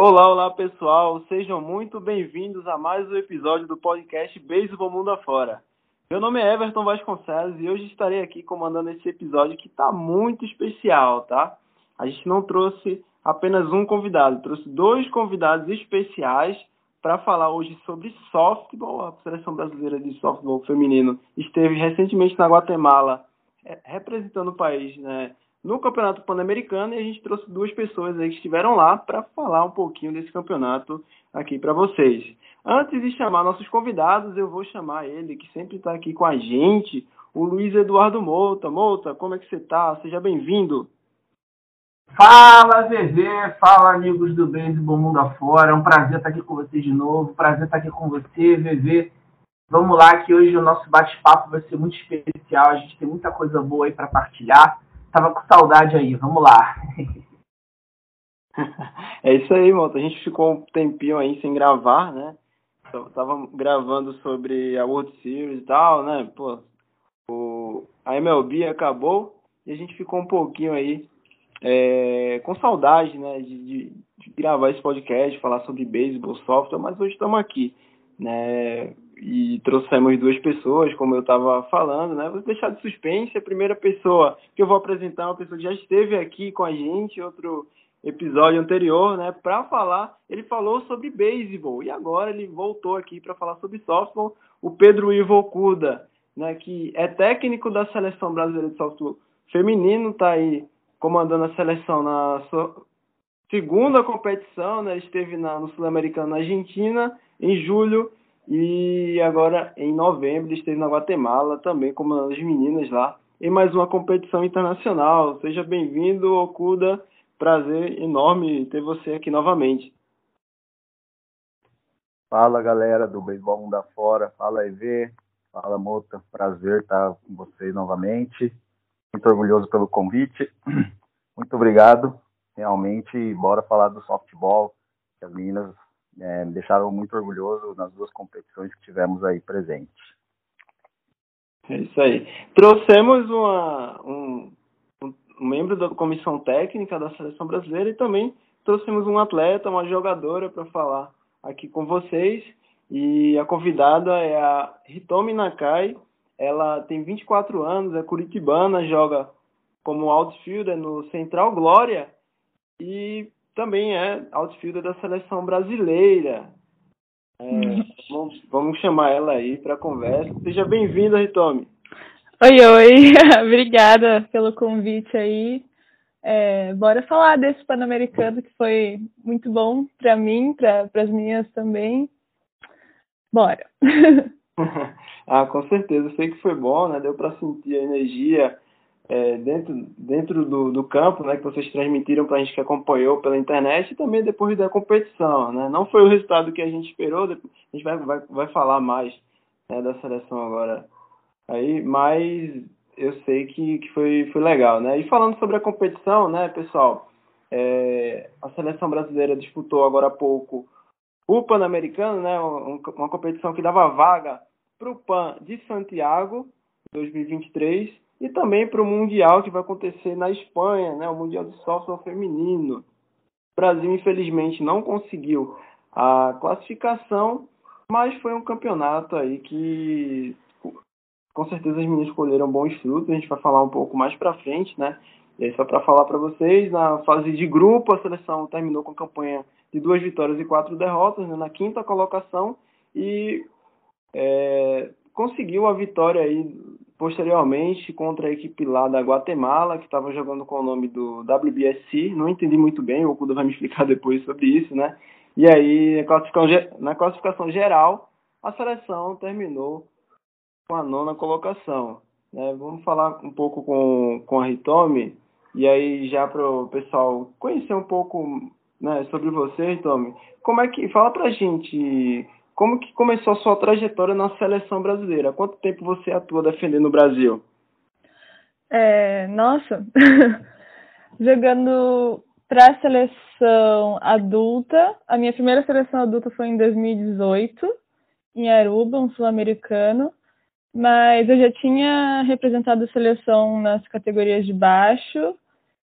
Olá, olá pessoal, sejam muito bem-vindos a mais um episódio do podcast Beisebol Mundo Afora. Meu nome é Everton Vasconcelos e hoje estarei aqui comandando esse episódio que está muito especial, tá? A gente não trouxe apenas um convidado, trouxe dois convidados especiais para falar hoje sobre softball. A seleção brasileira de softball feminino esteve recentemente na Guatemala é, representando o país, né? No Campeonato Pan-Americano e a gente trouxe duas pessoas que estiveram lá para falar um pouquinho desse campeonato aqui para vocês. Antes de chamar nossos convidados, eu vou chamar ele, que sempre está aqui com a gente, o Luiz Eduardo Mouta. Mouta, como é que você está? Seja bem-vindo. Fala, VV, fala, amigos do Beisebol Mundo Afora. É um prazer estar aqui com vocês de novo, prazer estar aqui com você, VV. Vamos lá, que hoje o nosso bate-papo vai ser muito especial, a gente tem muita coisa boa aí para partilhar. Tava com saudade aí, vamos lá. é isso aí, moto. A gente ficou um tempinho aí sem gravar, né? Tava gravando sobre a World Series e tal, né? Pô, o, a MLB acabou e a gente ficou um pouquinho aí é, com saudade, né? De, de, de, gravar esse podcast, falar sobre beisebol, software, mas hoje estamos aqui, né? E trouxemos duas pessoas, como eu estava falando, né? Vou deixar de suspense. A primeira pessoa que eu vou apresentar é uma pessoa que já esteve aqui com a gente, outro episódio anterior, né? Para falar, ele falou sobre beisebol e agora ele voltou aqui para falar sobre softball. O Pedro Ivo Kuda, né? Que é técnico da seleção brasileira de softball feminino, está aí comandando a seleção na sua segunda competição, né? Esteve na, no Sul-Americano na Argentina em julho e agora, em novembro, esteve na Guatemala, também como as meninas lá, em mais uma competição internacional. Seja bem-vindo, Okuda. Prazer enorme ter você aqui novamente. Fala, galera do Beisebol Mundo Afora. Fala, EV. Fala, Mota. Prazer estar com vocês novamente. Muito orgulhoso pelo convite. Muito obrigado. Realmente, bora falar do softball. As meninas é, me deixaram muito orgulhoso nas duas competições que tivemos aí presente. É isso aí. Trouxemos uma, um, um, membro da comissão técnica da seleção brasileira e também trouxemos um atleta, uma jogadora para falar aqui com vocês. E a convidada é a Hitomi Nakai. Ela tem 24 anos, é curitibana, joga como outfielder no Central Glória e também é outfielder da seleção brasileira. É, uhum. vamos, vamos, chamar ela aí para conversa. Seja bem-vinda, Ritomi. Oi, oi. Obrigada pelo convite aí. É, bora falar desse Pan-Americano que foi muito bom para mim, para as minhas também. Bora. ah, com certeza. Sei que foi bom, né? Deu para sentir a energia é, dentro, dentro do, do campo, né, que vocês transmitiram para a gente que acompanhou pela internet e também depois da competição, né? Não foi o resultado que a gente esperou, a gente vai, vai, vai falar mais né, da seleção agora aí, mas eu sei que, que foi, foi legal, né? E falando sobre a competição, né, pessoal, é, a seleção brasileira disputou agora há pouco o Pan-Americano, né, uma competição que dava vaga para o Pan de Santiago 2023 e também para o Mundial que vai acontecer na Espanha, né, o Mundial de Softball Feminino. O Brasil, infelizmente, não conseguiu a classificação, mas foi um campeonato aí que com certeza as meninas colheram bons frutos, a gente vai falar um pouco mais para frente, né? E aí, só para falar para vocês, na fase de grupo, a seleção terminou com a campanha de duas vitórias e quatro derrotas, né, na quinta colocação, e é, conseguiu a vitória aí posteriormente contra a equipe lá da Guatemala, que estava jogando com o nome do WBSC, não entendi muito bem, o Okuda vai me explicar depois sobre isso, né? E aí, na classificação geral, a seleção terminou com a nona colocação. Né? Vamos falar um pouco com, com a Hitomi, e aí já para o pessoal conhecer um pouco né, sobre você, Hitomi. Como é que, fala pra gente como que começou a sua trajetória na seleção brasileira? Quanto tempo você atua defendendo o Brasil? É, nossa, jogando para a seleção adulta, a minha primeira seleção adulta foi em 2018, em Aruba, um sul-americano, mas eu já tinha representado a seleção nas categorias de baixo,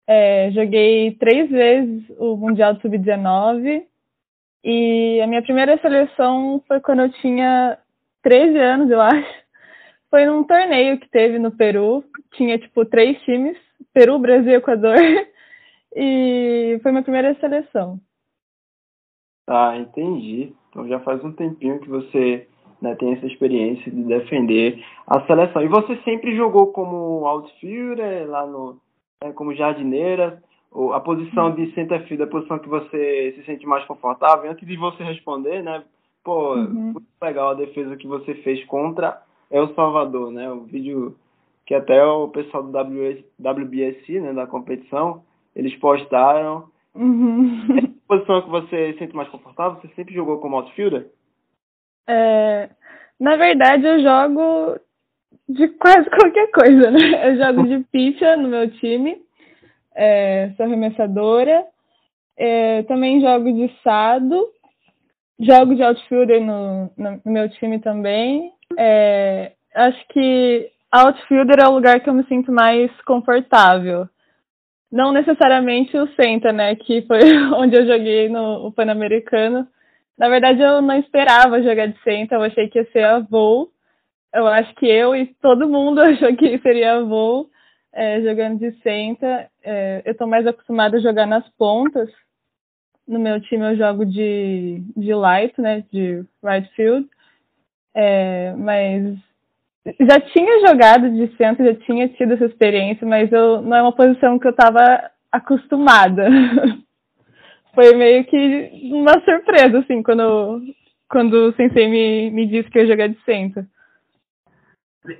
é, joguei três vezes o Mundial Sub-19, E a minha primeira seleção foi quando eu tinha 13 anos, eu acho. Foi num torneio que teve no Peru. Tinha, tipo, três times. Peru, Brasil e Equador. E foi minha primeira seleção. Ah, entendi. Então já faz um tempinho que você né, tem essa experiência de defender a seleção. E você sempre jogou como outfielder, lá no, né, como jardineira, a posição de center field, a posição que você se sente mais confortável? Antes de você responder, né, pô, uhum. muito legal a defesa que você fez contra El Salvador, né, o vídeo que até o pessoal do WS, WBSC, né, da competição, eles postaram. Uhum. É posição que você sente mais confortável? Você sempre jogou como outfielder? É, na verdade, eu jogo de quase qualquer coisa, né? Eu jogo de pitcher no meu time, é, sou arremessadora, é, também jogo de sado, jogo de outfielder no, no, meu time também. É, acho que outfielder é o lugar que eu me sinto mais confortável. Não necessariamente o center, né? Que foi onde eu joguei no Pan-Americano na verdade, eu não esperava jogar de center, eu achei que ia ser a Vou. Eu acho que eu e todo mundo achou que seria a Vou é, jogando de center. É, eu estou mais acostumada a jogar nas pontas. No meu time eu jogo de, de light, né, de right field. É, mas já tinha jogado de centro, já tinha tido essa experiência, mas eu, não é uma posição que eu estava acostumada. foi meio que uma surpresa, assim, quando, quando o sensei me, me disse que eu ia jogar de centro.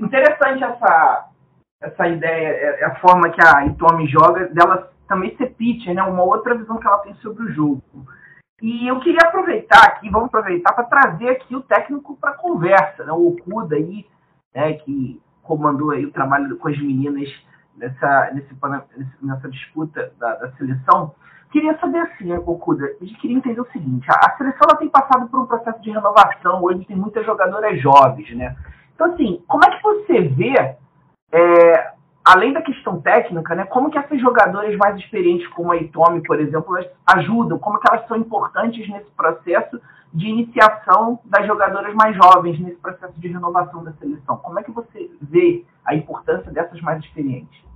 Interessante essa, essa ideia, é, é a forma que a Itomi joga, dela também ser pitcher, né? Uma outra visão que ela tem sobre o jogo. E eu queria aproveitar aqui, vamos aproveitar para trazer aqui o técnico para conversa, né? O Okuda aí, né, que comandou aí o trabalho com as meninas nessa, nesse, nessa disputa da, da seleção. Queria saber assim, Okuda, a gente queria entender o seguinte, a, a seleção ela tem passado por um processo de renovação, hoje tem muitas jogadoras jovens, né? Então, assim, como é que você vê, é, além da questão técnica, né, como que essas jogadoras mais experientes, como a Itomi, por exemplo, ajudam, como que elas são importantes nesse processo de iniciação das jogadoras mais jovens, nesse processo de renovação da seleção? Como é que você vê a importância dessas mais experientes?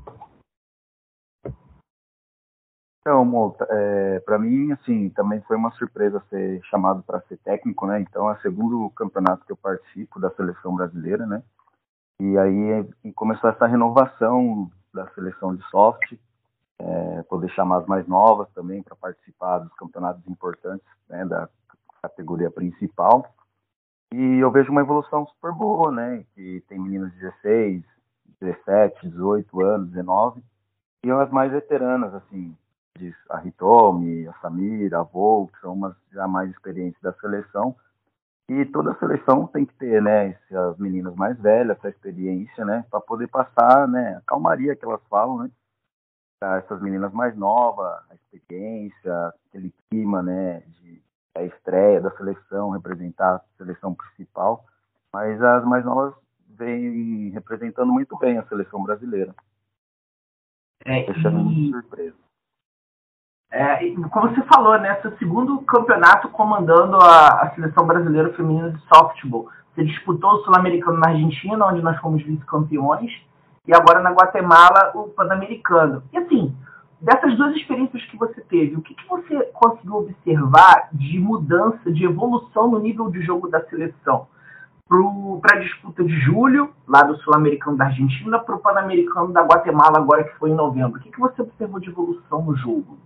Então, Mota, é, para mim, assim, também foi uma surpresa ser chamado para ser técnico, né? Então, é o segundo campeonato que eu participo da seleção brasileira, né? E aí começou essa renovação da seleção de soft, é, poder chamar as mais novas também para participar dos campeonatos importantes né, da categoria principal. E eu vejo uma evolução super boa, né? Que tem meninos de 16, 17, 18 anos, 19, e as mais veteranas, assim, a Hitomi, a Samira, a Vol, que são umas já mais experientes da seleção. E toda seleção tem que ter, né, as meninas mais velhas, essa experiência, né, para poder passar, né, a calmaria que elas falam, né, para essas meninas mais novas, a experiência, aquele clima, né, de a estreia da seleção, representar a seleção principal. Mas as mais novas vêm representando muito bem a seleção brasileira. É, Deixando e... surpresa. É, como você falou, né, seu segundo campeonato comandando a, a seleção brasileira feminina de softball. Você disputou o Sul-Americano na Argentina, onde nós fomos vice-campeões, e agora na Guatemala o Pan-Americano. E assim, dessas duas experiências que você teve, o que, que você conseguiu observar de mudança, de evolução no nível de jogo da seleção? Para a disputa de julho, lá do Sul-Americano da Argentina, para o Pan-Americano da Guatemala, agora que foi em novembro. O que, que você observou de evolução no jogo?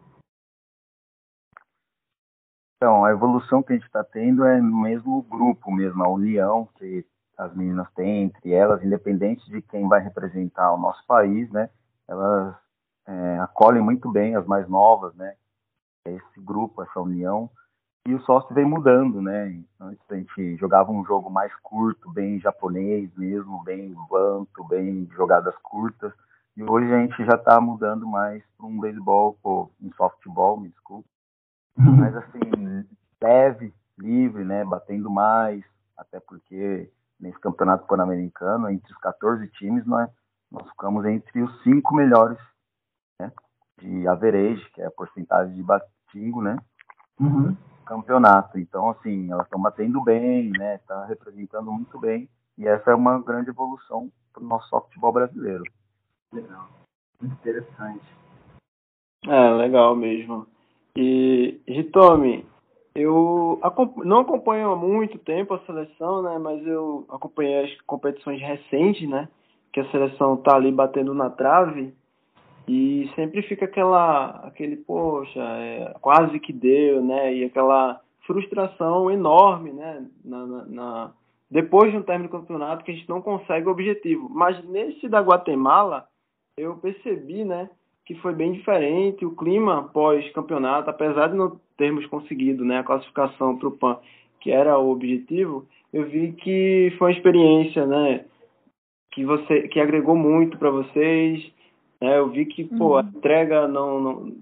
Então, a evolução que a gente está tendo é mesmo o grupo mesmo, a união que as meninas têm entre elas, independente de quem vai representar o nosso país, né? Elas é, acolhem muito bem as mais novas, né? Esse grupo, essa união. E o sócio vem mudando, né? Antes a gente jogava um jogo mais curto, bem japonês mesmo, bem banto, bem jogadas curtas. E hoje a gente já está mudando mais para um beisebol, um softball, me desculpe, mas assim, leve, livre, né, batendo mais, até porque nesse campeonato pan-americano, entre os 14 times, nós, nós ficamos entre os cinco melhores né, de average, que é a porcentagem de batingo, né? Uhum. campeonato. Então, assim, elas estão batendo bem, né? Tá representando muito bem. E essa é uma grande evolução para o nosso futebol brasileiro. Legal. Muito interessante. É, legal mesmo. E, Ritomi, eu não acompanho há muito tempo a seleção, né? Mas eu acompanhei as competições recentes, né? Que a seleção tá ali batendo na trave. E sempre fica aquela, aquele, poxa, é, quase que deu, né? E aquela frustração enorme, né? Na, na, na, depois de um término do campeonato que a gente não consegue o objetivo. Mas nesse da Guatemala, eu percebi, né? Que foi bem diferente o clima pós-campeonato, apesar de não termos conseguido, né? A classificação para o PAN, que era o objetivo, eu vi que foi uma experiência, né? Que você, que agregou muito para vocês né? Eu vi que pô, a uhum. entrega não, não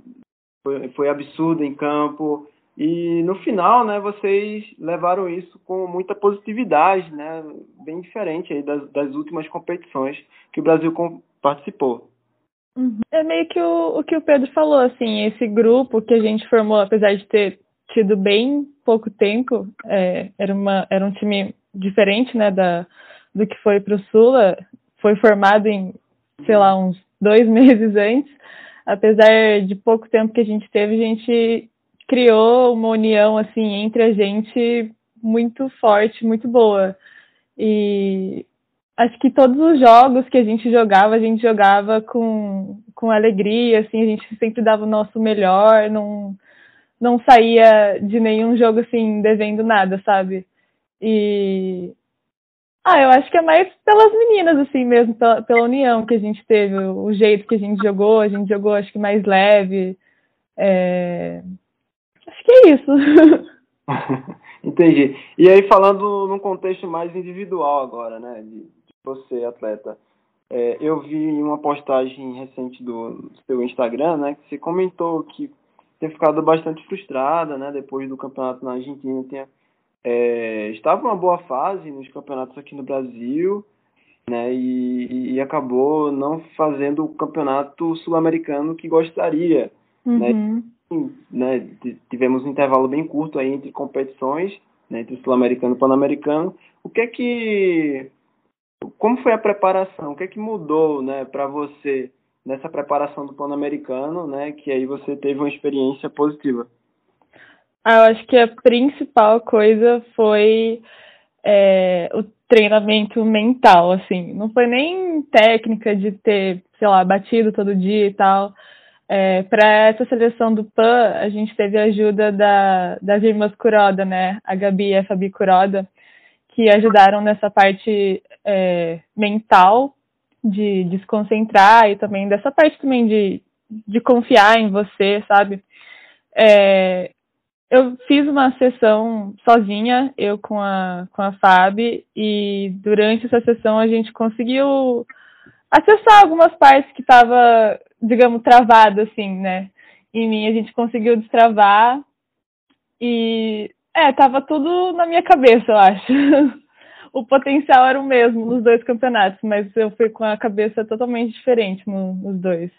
foi, foi absurda em campo. E no final, né, vocês levaram isso com muita positividade, né, bem diferente aí das, das últimas competições que o Brasil participou. Uhum. É meio que o, o que o Pedro falou, assim, esse grupo que a gente formou, apesar de ter tido bem pouco tempo, é, era, uma, era um time diferente, né, da, do que foi para o Sula, foi formado em, sei lá, uns dois meses antes. Apesar de pouco tempo que a gente teve, a gente criou uma união assim entre a gente muito forte, muito boa. E acho que todos os jogos que a gente jogava, a gente jogava com, com alegria, assim, a gente sempre dava o nosso melhor, não, não saía de nenhum jogo assim devendo nada, sabe? E ah, eu acho que é mais pelas meninas, assim mesmo, pela, pela união que a gente teve, o, jeito que a gente jogou, a gente jogou acho que mais leve. É... Acho que é isso. Entendi. E aí falando num contexto mais individual agora, né, de você, atleta. É, eu vi uma postagem recente do seu Instagram, né, que você comentou que tem ficado bastante frustrada, né, depois do campeonato na Argentina, tinha é, estava uma boa fase nos campeonatos aqui no Brasil, né, e, e acabou não fazendo o campeonato sul-americano que gostaria, né. uhum. né, né, tivemos um intervalo bem curto aí entre competições, né, entre sul-americano e pan-americano. O que é que, como foi a preparação? O que é que mudou, né, para você nessa preparação do pan-americano, né, que aí você teve uma experiência positiva? Ah, eu acho que a principal coisa foi é, o treinamento mental, assim. Não foi nem técnica de ter, sei lá, batido todo dia e tal. É, para essa seleção do PAN, a gente teve a ajuda da, das irmãs Kuroda, né? A Gabi e a Fabi Kuroda, que ajudaram nessa parte é, mental de, de se concentrar e também dessa parte também de, de confiar em você, sabe? É, eu fiz uma sessão sozinha, eu com a, com a Fab, e durante essa sessão a gente conseguiu acessar algumas partes que estava, digamos, travado, assim, né? Em mim a gente conseguiu destravar e, é, tava tudo na minha cabeça, eu acho. o potencial era o mesmo nos dois campeonatos, mas eu fui com a cabeça totalmente diferente no, nos dois.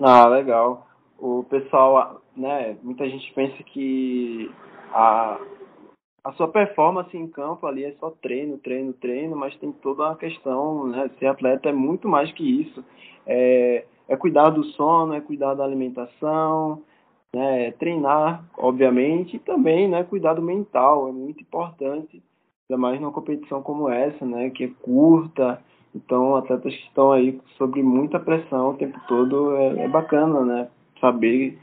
Ah, legal o pessoal, né, muita gente pensa que a, a sua performance em campo ali é só treino, treino, treino, mas tem toda uma questão, né, ser atleta é muito mais que isso. É, é cuidar do sono, é cuidar da alimentação, né, é treinar, obviamente, e também, né, cuidar do mental, é muito importante, ainda mais numa competição como essa, né, que é curta, então atletas que estão aí sobre muita pressão o tempo todo é, é bacana, né, saber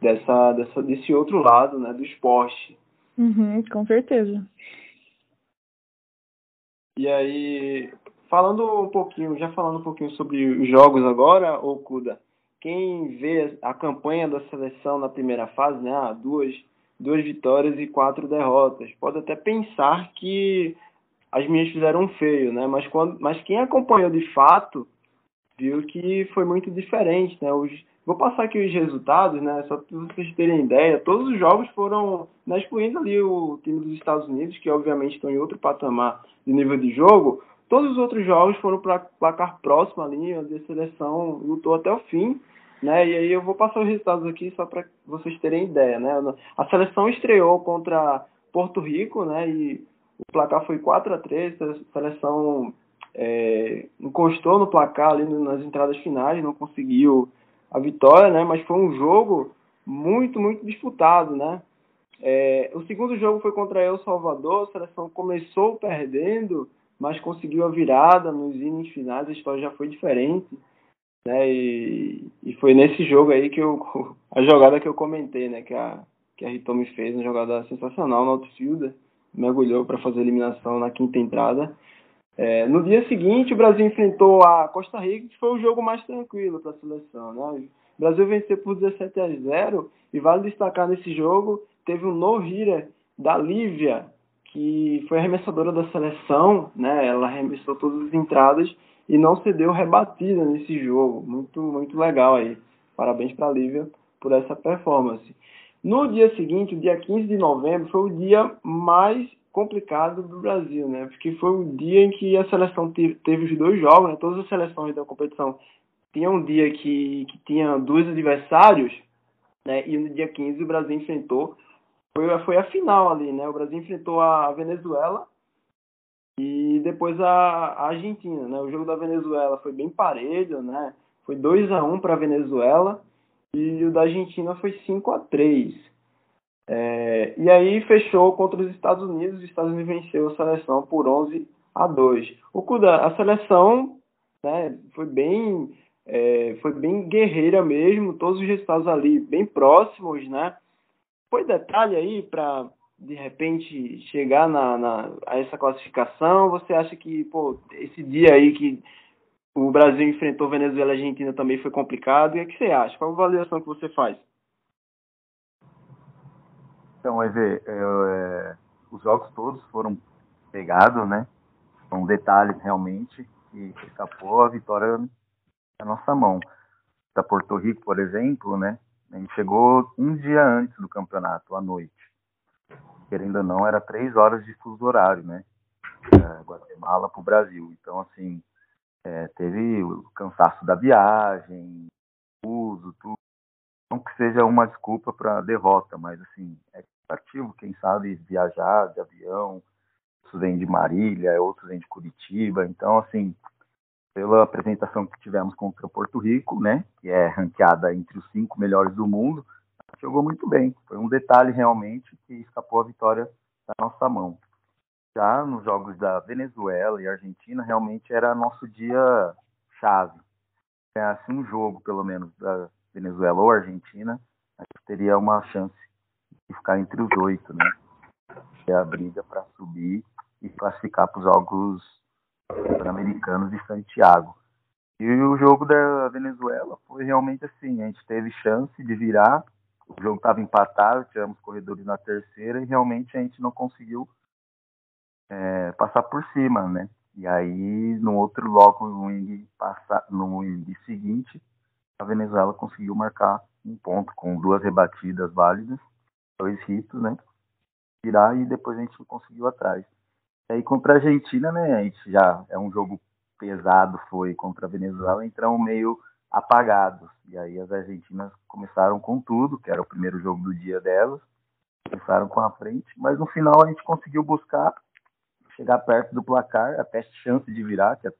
dessa, dessa, desse outro lado, né, do esporte. Uhum, com certeza. E aí, falando um pouquinho, já falando um pouquinho sobre os jogos agora, Okuda, quem vê a campanha da seleção na primeira fase, né, duas, duas vitórias e quatro derrotas, pode até pensar que as minhas fizeram feio, né, mas, quando, mas quem acompanhou de fato viu que foi muito diferente, né, os, Vou passar aqui os resultados, né? Só para vocês terem ideia. Todos os jogos foram, né, excluindo ali o time dos Estados Unidos, que obviamente estão em outro patamar de nível de jogo. Todos os outros jogos foram para placar próximo ali, onde a seleção lutou até o fim. Né? E aí eu vou passar os resultados aqui só para vocês terem ideia, né? A seleção estreou contra Porto Rico, né? E o placar foi 4 a 3 a seleção é, encostou no placar ali nas entradas finais, não conseguiu a vitória, né? Mas foi um jogo muito, muito disputado, né? É, o segundo jogo foi contra El Salvador, a seleção começou perdendo, mas conseguiu a virada nos finais, a história já foi diferente. Né? E, e foi nesse jogo aí que eu, a jogada que eu comentei, né? Que a, que a Ritomi fez, uma jogada sensacional no outfielder, mergulhou para fazer a eliminação na quinta entrada. É, no dia seguinte, o Brasil enfrentou a Costa Rica, que foi o jogo mais tranquilo para a seleção. Né? O Brasil venceu por 17 a 0 e vale destacar nesse jogo, teve um no-hitter da Lívia, que foi arremessadora da seleção, né? ela arremessou todas as entradas e não cedeu rebatida nesse jogo. Muito, muito legal aí. Parabéns para a Lívia por essa performance. No dia seguinte, dia 15 de novembro, foi o dia mais complicado do Brasil, né? Porque foi o dia em que a seleção teve, teve os dois jogos, né? Todas as seleções da competição tinham um dia que, que tinha dois adversários, né? E no dia 15 o Brasil enfrentou, foi, foi a final ali, né? O Brasil enfrentou a Venezuela e depois a, a Argentina, né? O jogo da Venezuela foi bem parelho, né? Foi 2 a 1 para a Venezuela e o da Argentina foi 5 a 3 é, e aí fechou contra os Estados Unidos, os Estados Unidos venceu a seleção por 11 a 2. O Kuda, a seleção né, foi bem é, foi bem guerreira mesmo, todos os resultados ali bem próximos, né? Foi detalhe aí para de repente chegar na, na, a essa classificação? Você acha que pô, esse dia aí que o Brasil enfrentou Venezuela e Argentina também foi complicado? E o que você acha? Qual a avaliação que você faz? Então, ver, é, é, os jogos todos foram pegados, né? São detalhes realmente que escapou a vitória na nossa mão. Da Porto Rico, por exemplo, né? A gente chegou um dia antes do campeonato, à noite. Querendo ou não, era três horas de fuso horário, né? É, Guatemala para o Brasil. Então, assim, é, teve o cansaço da viagem, uso, tudo. Não que seja uma desculpa para derrota, mas assim, é cansativo, quem sabe viajar de avião, outros vêm de Marília, outros vêm de Curitiba, então assim, pela apresentação que tivemos contra Porto Rico, né, que é ranqueada entre os cinco melhores do mundo, jogou muito bem. Foi um detalhe realmente que escapou a vitória da nossa mão. Já nos jogos da Venezuela e Argentina, realmente era nosso dia chave. Ganhasse um jogo, pelo menos, da Venezuela ou Argentina, a gente teria uma chance de ficar entre os oito, né? É a briga para subir e classificar para os Jogos Pan-Americanos de Santiago. E o jogo da Venezuela foi realmente assim, a gente teve chance de virar, o jogo estava empatado, tivemos corredores na terceira e realmente a gente não conseguiu é, passar por cima, né? E aí, no outro logo, no inning, passa, no seguinte, a Venezuela conseguiu marcar um ponto com duas rebatidas válidas, dois hitos, né? Tirar e depois a gente conseguiu atrás. E aí contra a Argentina, né? A gente já é um jogo pesado, foi contra a Venezuela, entramos meio apagados. E aí as argentinas começaram com tudo, que era o primeiro jogo do dia delas, começaram com a frente, mas no final a gente conseguiu buscar chegar perto do placar, até chance de virar, que a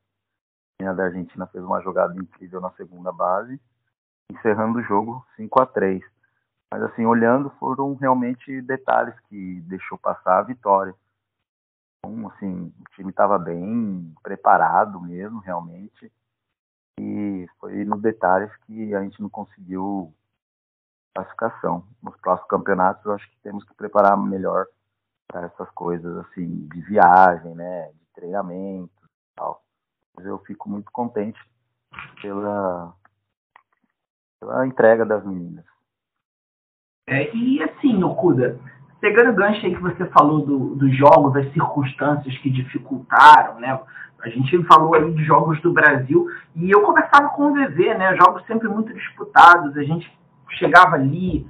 da Argentina fez uma jogada incrível na segunda base, encerrando o jogo 5 a 3 Mas assim, olhando, foram realmente detalhes que deixou passar a vitória. Então, assim, o time estava bem preparado mesmo, realmente. E foi nos detalhes que a gente não conseguiu classificação. Nos próximos campeonatos, eu acho que temos que preparar melhor para essas coisas, assim, de viagem, né, de treinamento e tal. Mas eu fico muito contente pela, pela entrega das meninas. É, e assim, Okuda, pegando o gancho aí que você falou do, dos jogos, das circunstâncias que dificultaram, né? A gente falou aí de jogos do Brasil e eu conversava com o VV, né? Jogos sempre muito disputados, a gente chegava ali,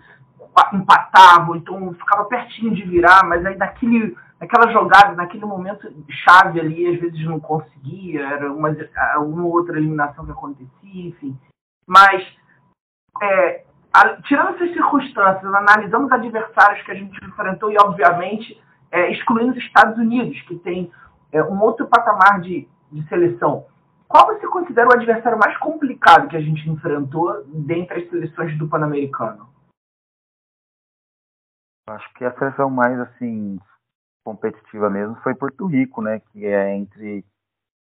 empatava, então ficava pertinho de virar, mas aí naquele, naquela jogada, naquele momento chave ali, às vezes não conseguia, era uma, uma outra eliminação que acontecia, enfim. Mas é, a, tirando essas circunstâncias, analisamos adversários que a gente enfrentou e, obviamente, é, excluindo os Estados Unidos, que tem é, um outro patamar de, de seleção. Qual você considera o adversário mais complicado que a gente enfrentou dentre as seleções do Pan-Americano? Acho que a seleção mais assim competitiva mesmo foi Porto Rico, né? Que é entre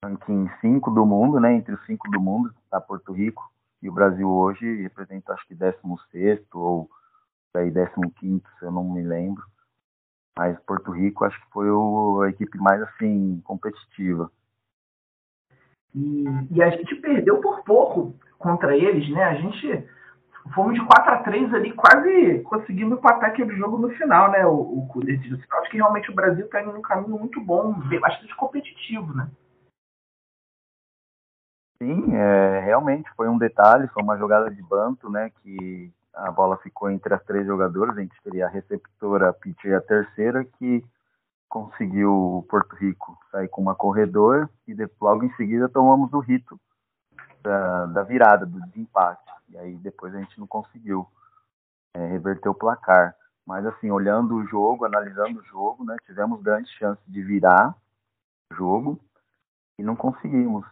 ranking 5 do mundo, né? Entre os 5 do mundo está Porto Rico. E o Brasil hoje representa acho que 16 ou aí 15, se eu não me lembro. Mas Porto Rico acho que foi o, a equipe mais assim competitiva. E, e, a gente perdeu por pouco contra eles, né? A gente fomos de 4 a 3 ali, quase conseguimos empatar aquele jogo no final, né? O, o decidido. Acho que realmente o Brasil está indo num caminho muito bom, bastante competitivo, né? Sim, é, realmente foi um detalhe, foi uma jogada de banto, né? Que a bola ficou entre as três jogadoras, a gente teria a receptora, a pitcher e a terceira, que conseguiu o Porto Rico sair com uma corredor e logo em seguida tomamos o rito da, da virada, do desempate. E aí depois a gente não conseguiu é, reverter o placar. Mas assim, olhando o jogo, analisando o jogo, né, tivemos grandes chances de virar o jogo e não conseguimos.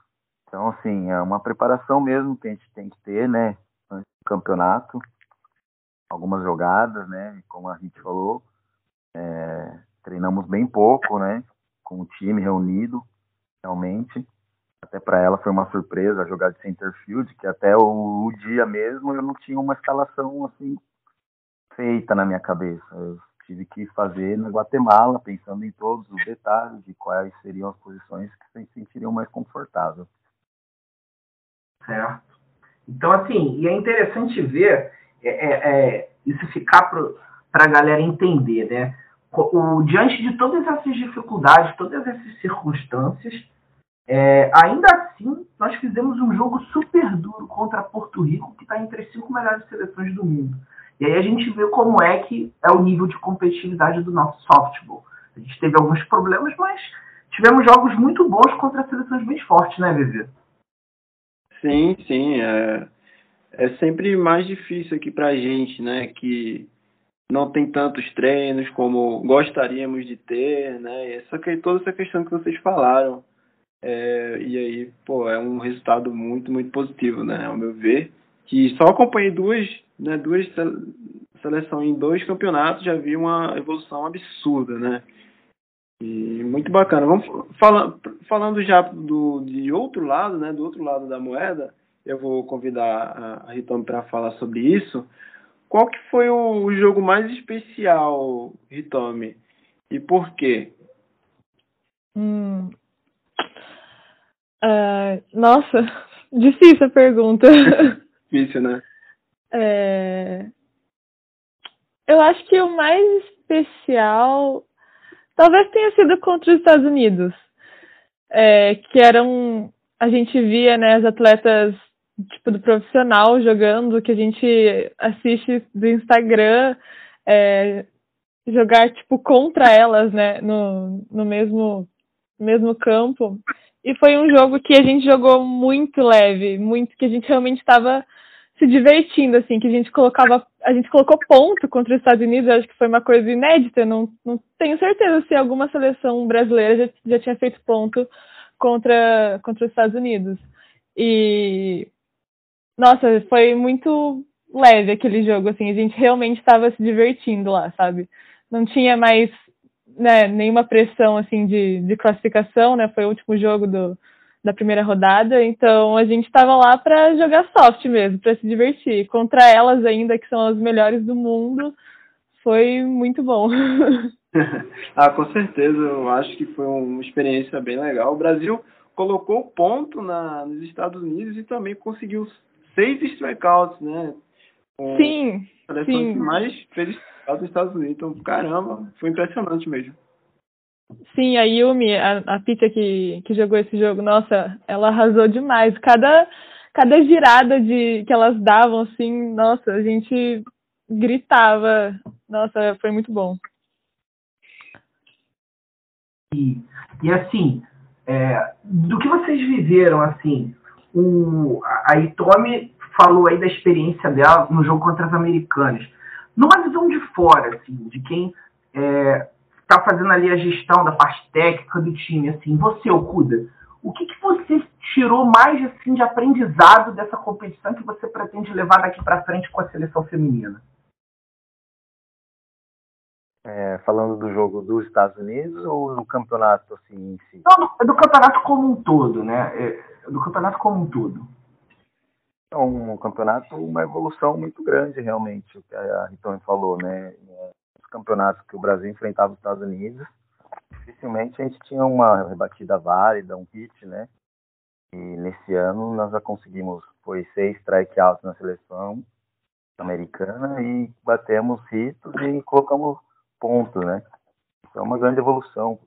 Então, assim, é uma preparação mesmo que a gente tem que ter, né, antes do campeonato. Algumas jogadas, né, como a gente falou, é, treinamos bem pouco, né, com o time reunido, realmente. Até para ela foi uma surpresa jogar de center field, que até o, o, dia mesmo eu não tinha uma escalação assim feita na minha cabeça. Eu tive que fazer na Guatemala, pensando em todos os detalhes de quais seriam as posições que se sentiriam mais confortável. Certo. Então, assim, e é interessante ver é, é, é isso ficar para a galera entender, né? O, diante de todas essas dificuldades, todas essas circunstâncias, é, ainda assim, nós fizemos um jogo super duro contra Porto Rico, que está entre as cinco melhores seleções do mundo. E aí a gente vê como é que é o nível de competitividade do nosso softball. A gente teve alguns problemas, mas tivemos jogos muito bons contra seleções bem fortes, né, Vivi? Sim, sim. É, é sempre mais difícil aqui pra gente, né? Que não tem tantos treinos como gostaríamos de ter, né? Só que toda essa questão que vocês falaram é, e aí, pô, é um resultado muito, muito positivo, né? Ao meu ver. Que só acompanhei duas, né, duas seleções em dois campeonatos, já vi uma evolução absurda, né? E muito bacana. Vamos falando, falando já do de outro lado, né? Do outro lado da moeda, eu vou convidar a, Ritome para falar sobre isso. Qual que foi o, o jogo mais especial, Ritome? E por quê? Hum, Uh, nossa, difícil a pergunta. Difícil, né? É... Eu acho que o mais especial talvez tenha sido contra os Estados Unidos. É, que eram. A gente via né, as atletas tipo do profissional jogando, que a gente assiste do Instagram, é, jogar tipo contra elas, né, no, no mesmo, mesmo campo. E foi um jogo que a gente jogou muito leve, muito que a gente realmente estava se divertindo, assim, que a gente colocava, a gente colocou ponto contra os Estados Unidos, acho que foi uma coisa inédita, não, não tenho certeza se alguma seleção brasileira já, já tinha feito ponto contra, contra os Estados Unidos. E, nossa, foi muito leve aquele jogo, assim, a gente realmente estava se divertindo lá, sabe? Não tinha mais né, nenhuma pressão assim de, de classificação, né? Foi o último jogo do, da primeira rodada, então a gente estava lá para jogar soft mesmo, para se divertir. Contra elas ainda que são as melhores do mundo, foi muito bom. ah, com certeza, eu acho que foi uma experiência bem legal. O Brasil colocou ponto na, nos Estados Unidos e também conseguiu seis strikeouts, né? Com sim, sim. mais feliz dos Estados Unidos. Então, caramba, foi impressionante mesmo. Sim, a Yumi, a, a que, que jogou esse jogo, nossa, ela arrasou demais. Cada, cada girada de, que elas davam, assim, nossa, a gente gritava. Nossa, foi muito bom. E, e assim, é, do que vocês viveram, assim, o, a Itomi falou aí da experiência dela no jogo contra as americanas. Numa visão de fora, assim, de quem é, tá fazendo ali a gestão da parte técnica do time, assim, você, Okuda, o que, que você tirou mais assim de aprendizado dessa competição que você pretende levar daqui para frente com a seleção feminina? É, falando do jogo dos Estados Unidos ou do campeonato assim em si? Não, do, do campeonato como um todo, né? É, do campeonato como um todo. É um campeonato, uma evolução muito grande, realmente, o que a Ritone falou, né? Os campeonatos que o Brasil enfrentava os Estados Unidos, dificilmente a gente tinha uma rebatida válida, um hit, né? E nesse ano nós já conseguimos, foi seis strikeouts na seleção americana e batemos hitos e colocamos pontos, né? É uma grande evolução.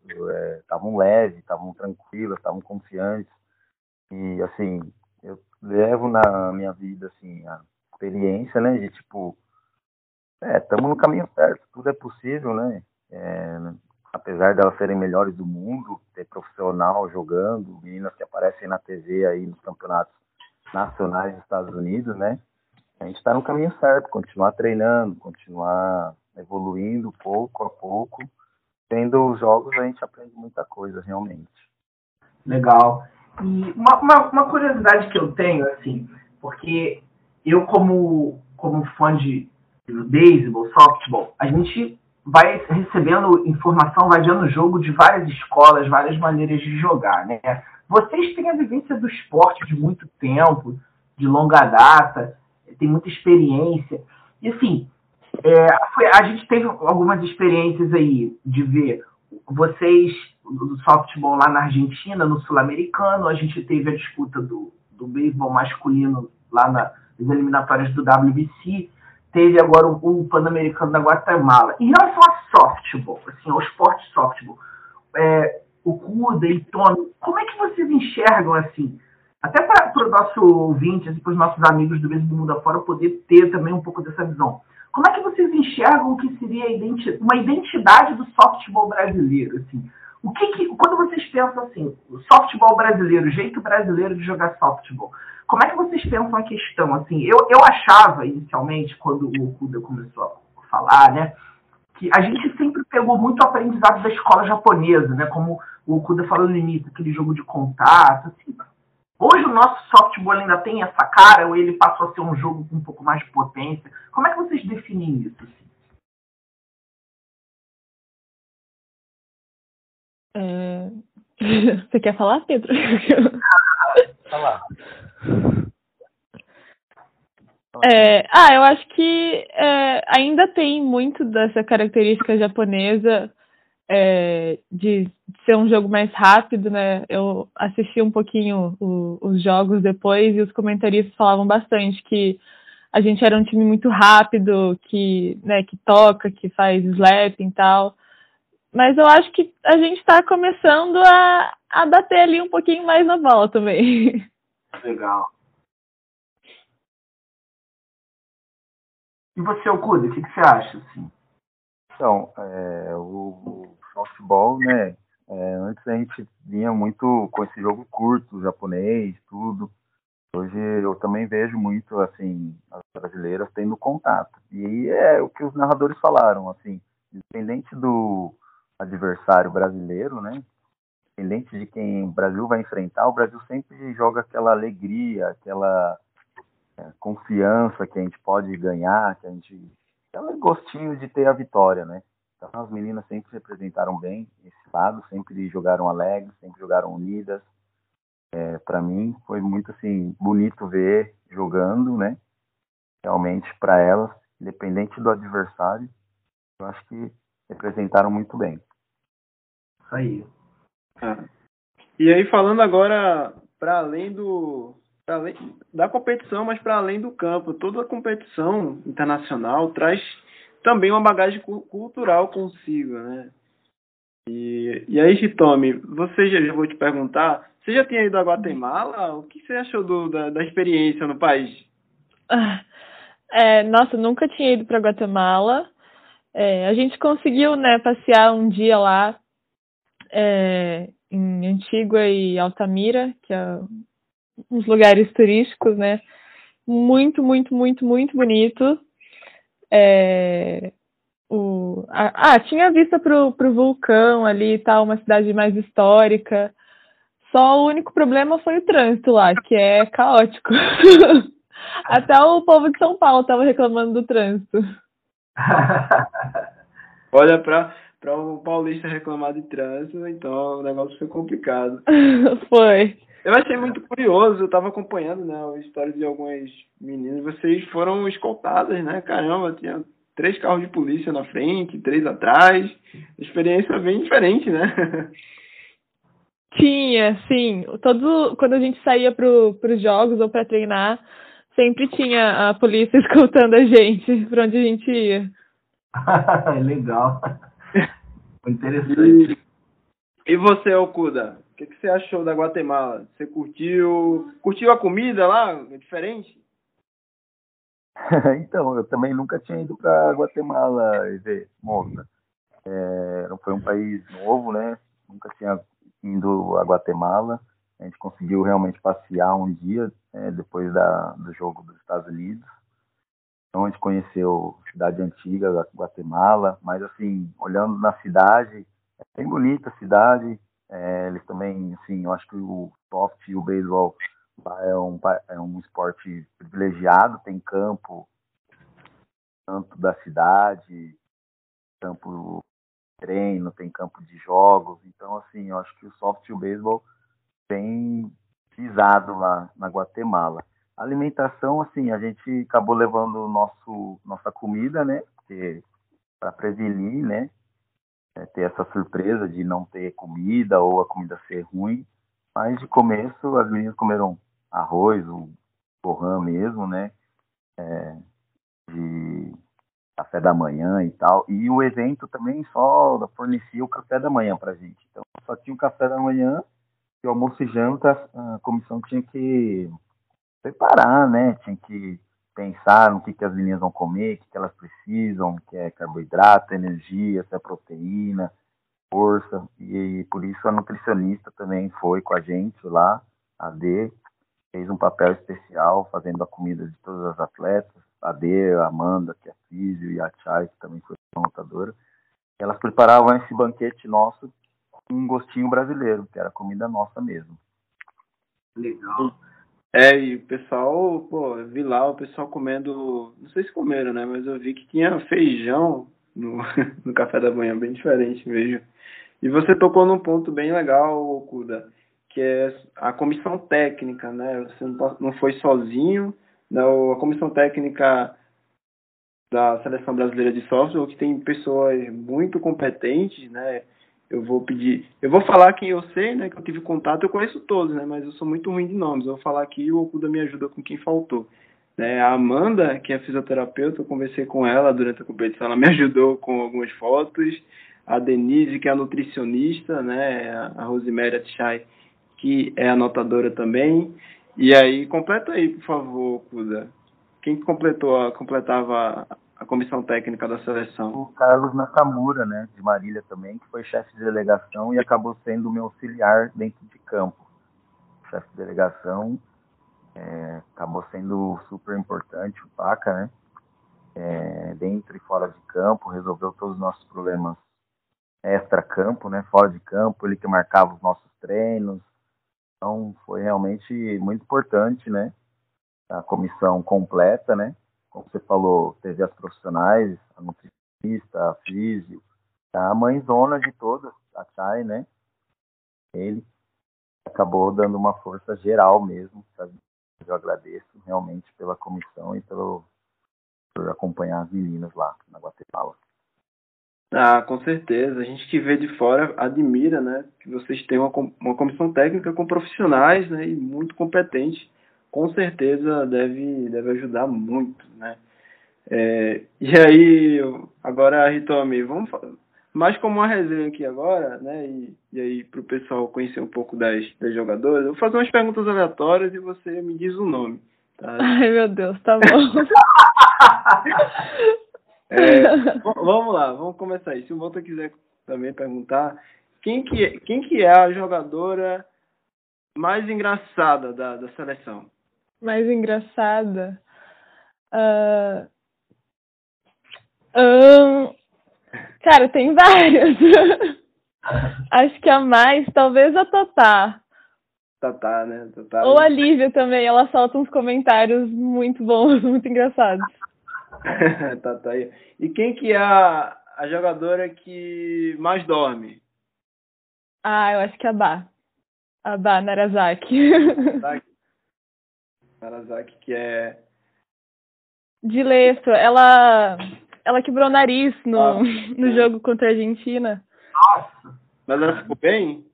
Estavam é, leves, estavam tranquilos, estavam confiantes. E assim, eu levo na minha vida assim a experiência, né, de tipo, é, estamos no caminho certo, tudo é possível, né? É, apesar delas serem melhores do mundo, ter profissional jogando, meninas que aparecem na TV aí nos campeonatos nacionais dos Estados Unidos, né? A gente está no caminho certo, continuar treinando, continuar evoluindo pouco a pouco. Tendo os jogos, a gente aprende muita coisa, realmente. Legal. E uma, uma, uma, curiosidade que eu tenho, assim, porque eu, como, como fã de, de beisebol, softball, a gente vai recebendo informação, vai vendo jogo de várias escolas, várias maneiras de jogar, né? Vocês têm a vivência do esporte de muito tempo, de longa data, tem muita experiência. E assim, é, foi, a gente teve algumas experiências aí de ver vocês do softball lá na Argentina, no Sul-Americano, a gente teve a disputa do, do beisebol masculino lá nas eliminatórias do WBC, teve agora o, Pan-Americano da Guatemala. Em relação a softball, assim, ao esporte softball, é, o Cuda e Tony, como é que vocês enxergam assim? Até para o nosso ouvinte, assim, para os nossos amigos do Beisebol Mundo Afora poder ter também um pouco dessa visão. Como é que vocês enxergam o que seria identi uma identidade do softball brasileiro? Assim? O que, que quando vocês pensam assim, o softball brasileiro, o jeito brasileiro de jogar softball, como é que vocês pensam a questão? Assim, eu, eu achava inicialmente, quando o Okuda começou a falar, né, que a gente sempre pegou muito aprendizado da escola japonesa, né, como o Okuda falou no início, aquele jogo de contato. Assim. Hoje o nosso softball ainda tem essa cara ou ele passou a ser um jogo com um pouco mais de potência? Como é que vocês definem isso? Assim? É... Você quer falar, Pedro? Falar. É, ah, eu acho que é, ainda tem muito dessa característica japonesa é, de ser um jogo mais rápido, né? Eu assisti um pouquinho o, os jogos depois e os comentaristas falavam bastante que a gente era um time muito rápido, que, né, que toca, que faz slapping e tal. Mas eu acho que a gente está começando a, a bater ali um pouquinho mais na bola também. Legal. E você, Okuda, o que, que, você acha? Assim? Então, é, o, o softball, né? É, antes a gente vinha muito com esse jogo curto, japonês, tudo. Hoje eu também vejo muito, assim, as brasileiras tendo contato. E é o que os narradores falaram, assim, independente do, adversário brasileiro, né? Independente de quem o Brasil vai enfrentar, o Brasil sempre joga aquela alegria, aquela é, confiança que a gente pode ganhar, que a gente aquele gostinho de ter a vitória, né? Então as meninas sempre representaram bem esse lado, sempre jogaram alegres, sempre jogaram unidas. É, para mim foi muito assim bonito ver jogando, né? Realmente para elas, independente do adversário, eu acho que representaram muito bem. Aí. É. E aí falando agora para além do pra além da competição, mas para além do campo, toda a competição internacional traz também uma bagagem cultural consigo, né? E, e aí, Chitomi, você já, já vou te perguntar, você já tinha ido a Guatemala? O que você achou do, da, da experiência no país? É, nossa, nunca tinha ido para Guatemala. É, a gente conseguiu, né, passear um dia lá é, em Antigua e Altamira, que é uns lugares turísticos, né? muito, muito, muito, muito bonito. É, o, ah, tinha vista pro, pro vulcão ali e tal, uma cidade mais histórica. Só o único problema foi o trânsito lá, que é caótico. Até o povo de São Paulo tava reclamando do trânsito. Olha, para para um paulista reclamar de trânsito, então o negócio foi complicado. foi. Eu achei muito curioso, eu estava acompanhando né, a história de algumas meninas, vocês foram escoltadas, né? Caramba, tinha três carros de polícia na frente, três atrás. Experiência bem diferente, né? Tinha, sim. Todo, quando a gente saía para os jogos ou para treinar, sempre tinha a polícia escoltando a gente para onde a gente ia. Legal. Interessante. E, e você, Okuda? O que, que você achou da Guatemala? Você curtiu? Curtiu a comida lá? É diferente? então, eu também nunca tinha ido para Guatemala, ver moça. É, não foi um país novo, né? Nunca tinha indo a Guatemala. A gente conseguiu realmente passear um dia é, depois da, do jogo dos Estados Unidos. Então a gente conheceu cidade antiga Guatemala, mas assim, olhando na cidade, é bem bonita a cidade. É, eles também, assim, eu acho que o soft e o beisebol é um, é um esporte privilegiado, tem campo tanto da cidade, campo de treino, tem campo de jogos. Então, assim, eu acho que o soft e o beisebol bem pisado lá na Guatemala. Alimentação, assim, a gente acabou levando nosso, nossa comida, né? Para prevenir, né? É, ter essa surpresa de não ter comida ou a comida ser ruim. Mas de começo, as meninas comeram arroz, o borrão mesmo, né? É, de café da manhã e tal. E o evento também só fornecia o café da manhã pra gente. Então só tinha o café da manhã e o almoço e janta a comissão tinha que preparar, né? Tinha que pensar no que, que as meninas vão comer, o que, que elas precisam, que é carboidrato, energia, se é proteína, força. E, e por isso a nutricionista também foi com a gente lá, a D, fez um papel especial fazendo a comida de todas as atletas, a D, a Amanda, que é físio, e a Chay, que também foi lutadora. Elas preparavam esse banquete nosso com um gostinho brasileiro, que era comida nossa mesmo. Legal. É, e o pessoal, pô, vi lá o pessoal comendo, não sei se comeram, né, mas eu vi que tinha feijão no, no café da manhã, bem diferente mesmo. E você tocou num ponto bem legal, Kuda, que é a comissão técnica, né, você não foi sozinho, não, a comissão técnica da Seleção Brasileira de Software, que tem pessoas muito competentes, né, eu vou pedir. Eu vou falar quem eu sei, né? Que eu tive contato, eu conheço todos, né? Mas eu sou muito ruim de nomes. Eu vou falar aqui e o Okuda me ajuda com quem faltou. Né, a Amanda, que é fisioterapeuta, eu conversei com ela durante a competição, ela me ajudou com algumas fotos. A Denise, que é a nutricionista, né? A Rosemary Tchai, que é anotadora também. E aí, completa aí, por favor, Okuda. Quem completou, completava a comissão técnica da seleção? O Carlos Nakamura, né, de Marília também, que foi chefe de delegação e acabou sendo meu auxiliar dentro de campo. Chefe de delegação é, acabou sendo super importante, o Paca, né, é, dentro e fora de campo, resolveu todos os nossos problemas extra-campo, né, fora de campo, ele que marcava os nossos treinos. Então, foi realmente muito importante, né, a comissão completa, né, como você falou, teve as profissionais, a nutricionista, a físio, a mãezona de todas, a Chay, né? Ele acabou dando uma força geral mesmo. Sabe? Eu agradeço realmente pela comissão e pelo, por acompanhar as meninas lá na Guatemala. Ah, com certeza. A gente que vê de fora admira, né? Que vocês têm uma, uma comissão técnica com profissionais, né? E muito competentes com certeza deve, deve ajudar muito, né? É, e aí, agora, Ritomi, vamos mais como uma resenha aqui agora, né? E, e aí, para o pessoal conhecer um pouco das, das jogadoras, eu vou fazer umas perguntas aleatórias e você me diz o nome. Tá? Ai, meu Deus, tá bom. é, vamos lá, vamos começar aí. Se o Volta quiser também perguntar, quem que, é, quem que é a jogadora mais engraçada da, da seleção? Mais engraçada. Uh, um, cara, tem várias. Acho que a mais, talvez a Tatá. Tatá, né? Tatá. Ou a Lívia também, ela solta uns comentários muito bons, muito engraçados. Tatá aí. E quem que é a, a jogadora que mais dorme? Ah, eu acho que é a Bá. A Bá Narazaki. Narazaki, que é. De Lesto. Ela, ela quebrou o nariz no, ah, no jogo contra a Argentina. Nossa! Mas ela ficou bem?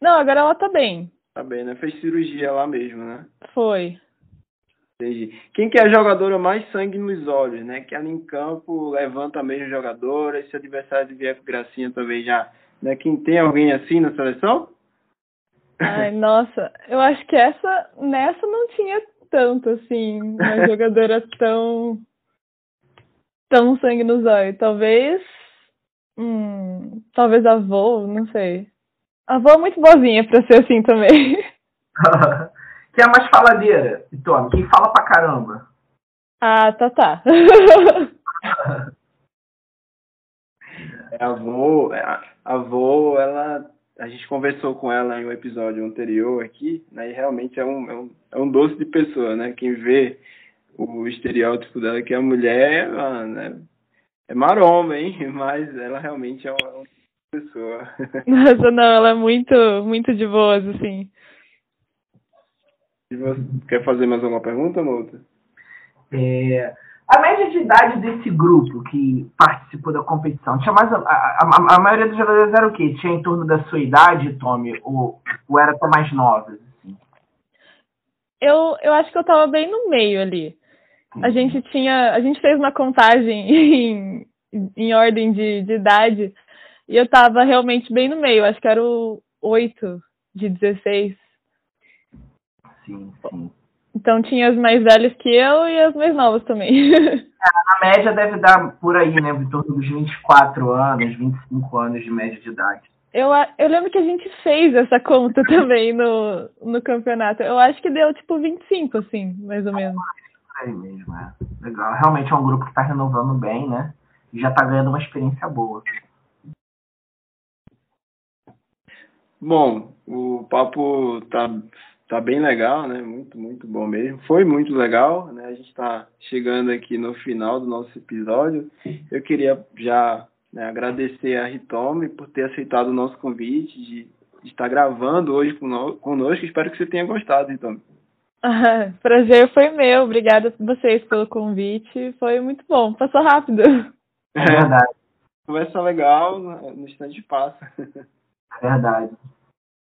Não, agora ela tá bem. Tá bem, né? Fez cirurgia lá mesmo, né? Foi. Entendi. Quem que é a jogadora mais sangue nos olhos, né? Que ela em campo levanta mesmo jogadora, e se o adversário vier com gracinha também já. Né? Quem tem alguém assim na seleção? Ai, nossa, eu acho que essa nessa não tinha tanto assim, uma jogadora tão tão sangue nos olhos. Talvez hum, talvez a avó, não sei. A avó é muito boazinha pra ser assim também. Quem é mais faladeira, Tome? Quem fala pra caramba? Ah, tá, tá. É, a avó, é, a avó, ela a gente conversou com ela em um episódio anterior aqui, né, e realmente é um, é um, é um doce de pessoa, né? Quem vê o estereótipo dela, que é a mulher, né, é maromba, hein? Mas ela realmente é uma, uma pessoa. Nossa, não, ela é muito, muito de boas, assim. E você quer fazer mais alguma pergunta, Mouta? É, a média de idade desse grupo que participou da competição, tinha mais a, a, a, maioria dos jogadores era o quê? Tinha em torno da sua idade, Tommy, ou, ou era até mais novas? Assim? Eu, eu acho que eu estava bem no meio ali. A gente tinha, a gente fez uma contagem em, em ordem de, de idade e eu estava realmente bem no meio. Acho que era o 8 de 16. Sim, sim. Então tinha as mais velhas que eu e as mais novas também. É, na média deve dar por aí, né? Em torno dos 24 anos, 25 anos de média de idade. Eu, eu lembro que a gente fez essa conta também no, no campeonato. Eu acho que deu tipo 25, assim, mais ou menos. É mesmo, é. Legal. Realmente é um grupo que está renovando bem, né? E já está ganhando uma experiência boa. Bom, o papo tá tá bem legal, né? Muito, muito bom mesmo. Foi muito legal, né? A gente está chegando aqui no final do nosso episódio. Eu queria já né, agradecer a Ritome por ter aceitado o nosso convite de, de estar gravando hoje conosco. Espero que você tenha gostado, Ritome. Ah, prazer foi meu. Obrigada a vocês pelo convite. Foi muito bom. Passou rápido. É verdade. Conversa legal, no instante passa. É verdade.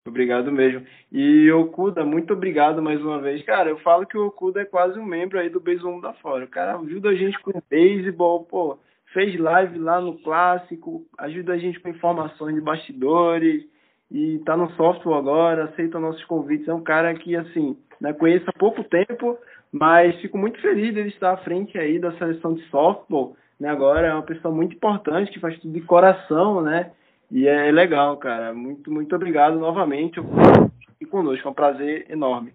Obrigado mesmo. E Okuda, muito obrigado mais uma vez. Cara, eu falo que o Okuda é quase um membro aí do Beisebol da Fora. O cara ajuda a gente com beisebol, pô, fez live lá no clássico, ajuda a gente com informações de bastidores e tá no software agora, aceita nossos convites. É um cara que, assim, né, conheço há pouco tempo, mas fico muito feliz dele estar à frente aí da seleção de softball. Né, agora é uma pessoa muito importante que faz tudo de coração, né? E é legal, cara. Muito, muito obrigado novamente e conosco. É um prazer enorme.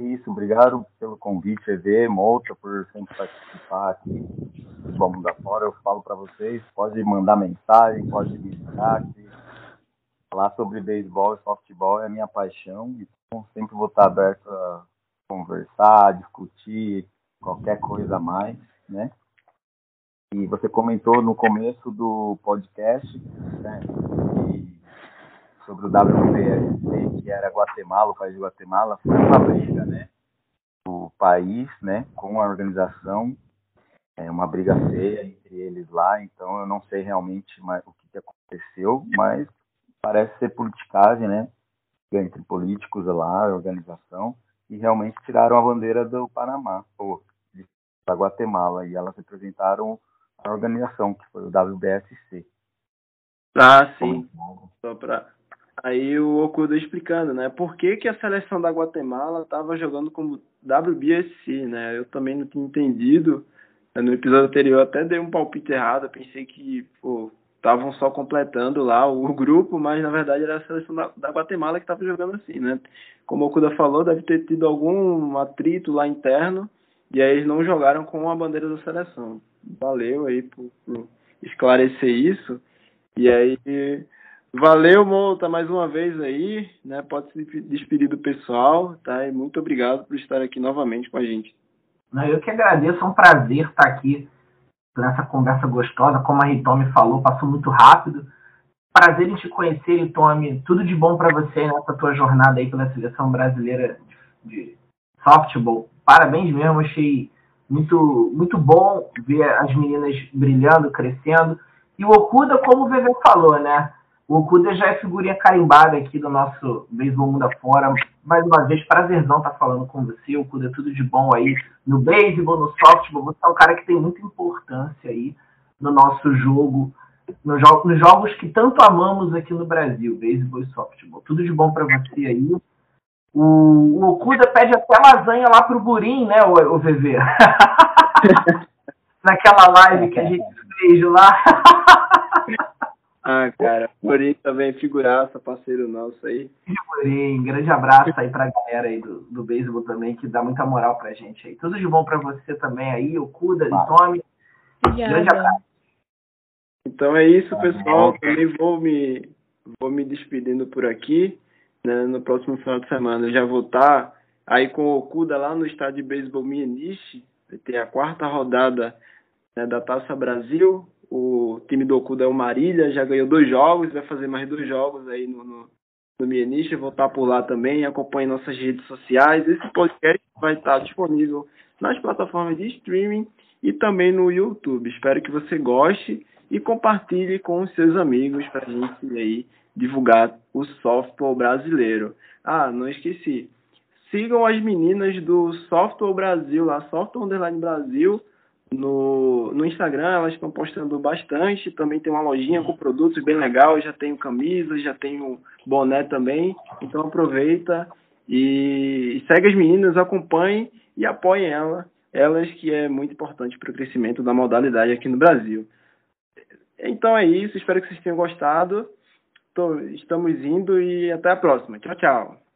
Isso, obrigado pelo convite, EV, Mouta, por sempre participar aqui do Vamos da Fora. Eu falo para vocês, pode mandar mensagem, pode me ligar, falar sobre beisebol e softball é a minha paixão, então sempre vou estar aberto a conversar, discutir qualquer coisa a mais, né? E você comentou no começo do podcast né, sobre o WPSC, que era Guatemala, o país de Guatemala, foi uma briga, né? O país, né, com a organização, é uma briga feia entre eles lá, então eu não sei realmente mais o que, aconteceu, mas parece ser politicagem, né? Entre políticos lá, organização, e realmente tiraram a bandeira do Panamá, ou da Guatemala, e elas representaram a organização, que foi o WBSC. Ah, sim. Só pra... Aí o Okuda explicando, né? Por que, que a seleção da Guatemala estava jogando como WBSC, né? Eu também não tinha entendido. No episódio anterior até dei um palpite errado. pensei que estavam só completando lá o grupo, mas na verdade era a seleção da, da Guatemala que estava jogando assim, né? Como o Kuda falou, deve ter tido algum atrito lá interno e aí eles não jogaram com a bandeira da seleção. Valeu aí por, por esclarecer isso. E aí, valeu, Monta, mais uma vez aí, né? Pode se despedir do pessoal, tá? E muito obrigado por estar aqui novamente com a gente. Eu que agradeço, é um prazer estar aqui nessa conversa gostosa. Como a Ritomi falou, passou muito rápido. Prazer em te conhecer, Ritomi. Tudo de bom para você nessa tua jornada aí pela seleção brasileira de softball. Parabéns mesmo, achei muito, muito bom ver as meninas brilhando, crescendo. E o Okuda, como o Vevê falou, né? O Okuda já é figurinha carimbada aqui do nosso Beisebol Mundo Afora. Mais uma vez, prazerzão estar tá falando com você. O Okuda, tudo de bom aí no beisebol, no softball. Você é um cara que tem muita importância aí no nosso jogo, nos, jo nos jogos que tanto amamos aqui no Brasil, beisebol e softball. Tudo de bom para você aí. O, o Okuda pede até lasanha lá pro Burim, né, o, o VV? Naquela live que a gente fez lá. Ah, cara, Morim também figuraça, parceiro nosso aí. Morim, grande abraço aí pra galera aí do, do beisebol também, que dá muita moral pra gente aí. Tudo de bom pra você também aí, o Kuda, e Tommy. Grande abraço. Então é isso, pessoal. Também vou me, vou me despedindo por aqui. Né? No próximo final de semana eu já vou estar tá aí com o Okuda lá no estádio de beisebol Mieniche. Vai ter a quarta rodada né, da Taça Brasil o time do Okuda é o Marília, já ganhou dois jogos, vai fazer mais dois jogos aí no, no, no vou estar por lá também, acompanhe nossas redes sociais. Esse podcast vai estar disponível nas plataformas de streaming e também no YouTube. Espero que você goste e compartilhe com os seus amigos para a gente aí divulgar o software brasileiro. Ah, não esqueci. Sigam as meninas do Software Brasil, lá, Software Underline Brasil, no, no Instagram, elas estão postando bastante. Também tem uma lojinha com produtos bem legal. Já tenho camisas, já tenho boné também. Então aproveita e segue as meninas, acompanhe e apoiem ela, elas que é muito importante para o crescimento da modalidade aqui no Brasil. Então é isso. Espero que vocês tenham gostado. Tô, estamos indo e até a próxima. Tchau, tchau.